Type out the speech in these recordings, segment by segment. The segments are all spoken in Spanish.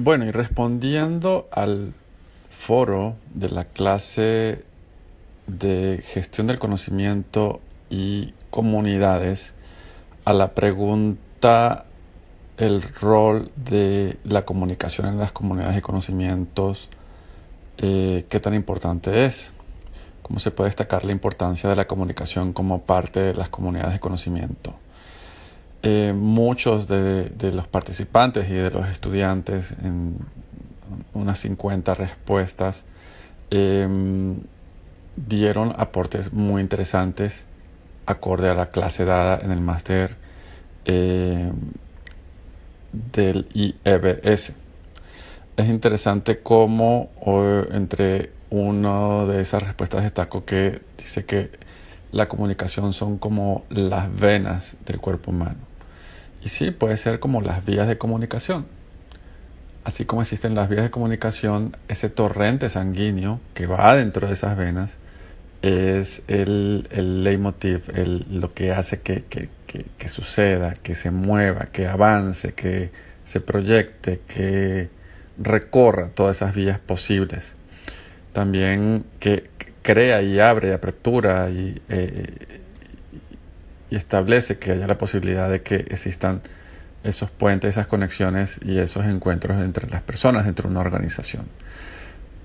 Bueno, y respondiendo al foro de la clase de gestión del conocimiento y comunidades, a la pregunta el rol de la comunicación en las comunidades de conocimientos, eh, qué tan importante es, cómo se puede destacar la importancia de la comunicación como parte de las comunidades de conocimiento. Eh, muchos de, los participantes y de los estudiantes, en unas 50 respuestas, em, dieron aportes muy interesantes acorde a la clase dada en el máster em, del IEBS. Es interesante cómo entre una de esas respuestas destaco que dice que la comunicación son como las venas del cuerpo humano. Y sí, puede ser como las vías de comunicación. Así como existen las vías de comunicación, ese torrente sanguíneo que va dentro de esas venas es el, el leitmotiv, lo que hace que, que, suceda, que se mueva, que avance, que se proyecte, que recorra todas esas vías posibles. También que crea y abre, apertura y, eh, y establece que haya la posibilidad de que existan esos puentes, esas conexiones y esos encuentros entre las personas dentro de una organización.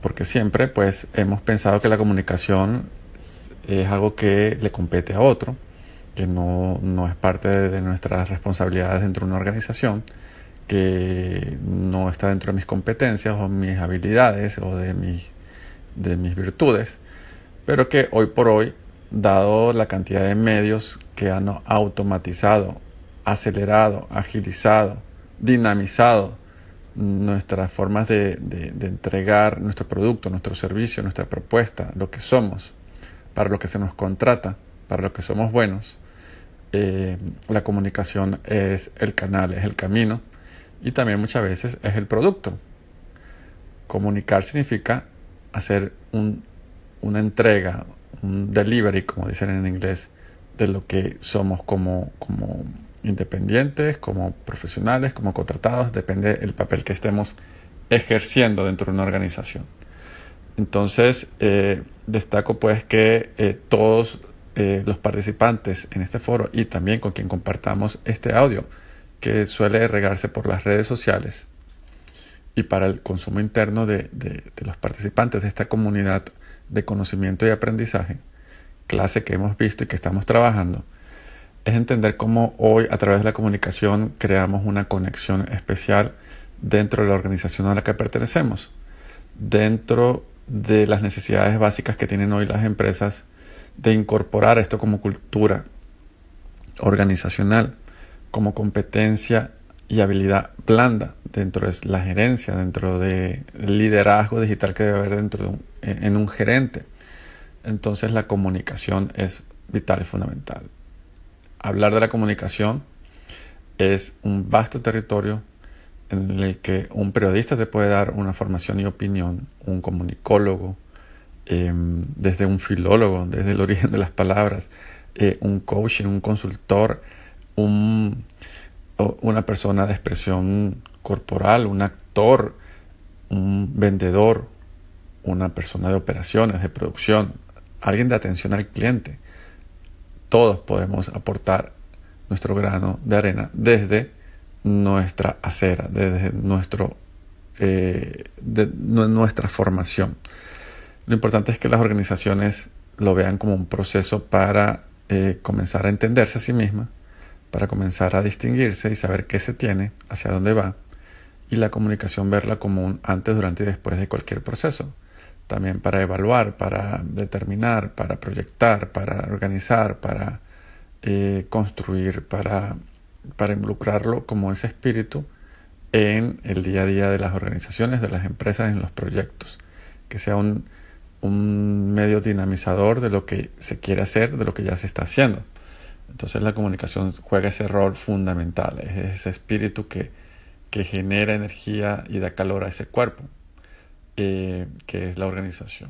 Porque siempre pues hemos pensado que la comunicación es algo que le compete a otro, que no, es parte de, nuestras responsabilidades dentro de una organización, que no está dentro de mis competencias o mis habilidades o de mis, de mis virtudes, pero que hoy por hoy dado la cantidad de medios que han automatizado, acelerado, agilizado, dinamizado nuestras formas de, entregar nuestro producto, nuestro servicio, nuestra propuesta, lo que somos, para lo que se nos contrata, para lo que somos buenos. Eh, la comunicación es el canal, es el camino y también muchas veces es el producto. Comunicar significa hacer una entrega, un delivery, como dicen en inglés, de lo que somos como, como independientes, como profesionales, como contratados, depende del papel que estemos ejerciendo dentro de una organización. Entonces, eh, destaco pues que eh, todos eh, los participantes en este foro y también con quien compartamos este audio, que suele regarse por las redes sociales y para el consumo interno de los participantes de esta comunidad de conocimiento y aprendizaje, clase que hemos visto y que estamos trabajando, es entender cómo hoy a través de la comunicación creamos una conexión especial dentro de la organización a la que pertenecemos, dentro de las necesidades básicas que tienen hoy las empresas de incorporar esto como cultura organizacional, como competencia y habilidad blanda dentro de la gerencia, dentro del liderazgo digital que debe haber dentro de un, en un gerente. Entonces la comunicación es vital y fundamental. Hablar de la comunicación es un vasto territorio en el que un periodista te puede dar una formación y opinión, un comunicólogo, em, desde un filólogo, desde el origen de las palabras, eh, un coaching, un consultor, un, una persona de expresión corporal, un actor, un vendedor, una persona de operaciones, de producción, alguien de atención al cliente. Todos podemos aportar nuestro grano de arena desde nuestra acera, desde nuestro, eh, nuestra formación. Lo importante es que las organizaciones lo vean como un proceso para eh, comenzar a entenderse a sí mismas, para comenzar a distinguirse y saber qué se tiene, hacia dónde va, y la comunicación verla como un antes, durante y después de cualquier proceso también para evaluar, para determinar, para proyectar, para organizar, para eh, construir, para, para involucrarlo como ese espíritu en el día a día de las organizaciones, de las empresas, en los proyectos, que sea un, un medio dinamizador de lo que se quiere hacer, de lo que ya se está haciendo. Entonces la comunicación juega ese rol fundamental, es ese espíritu que, que genera energía y da calor a ese cuerpo. Eh, que es la organización.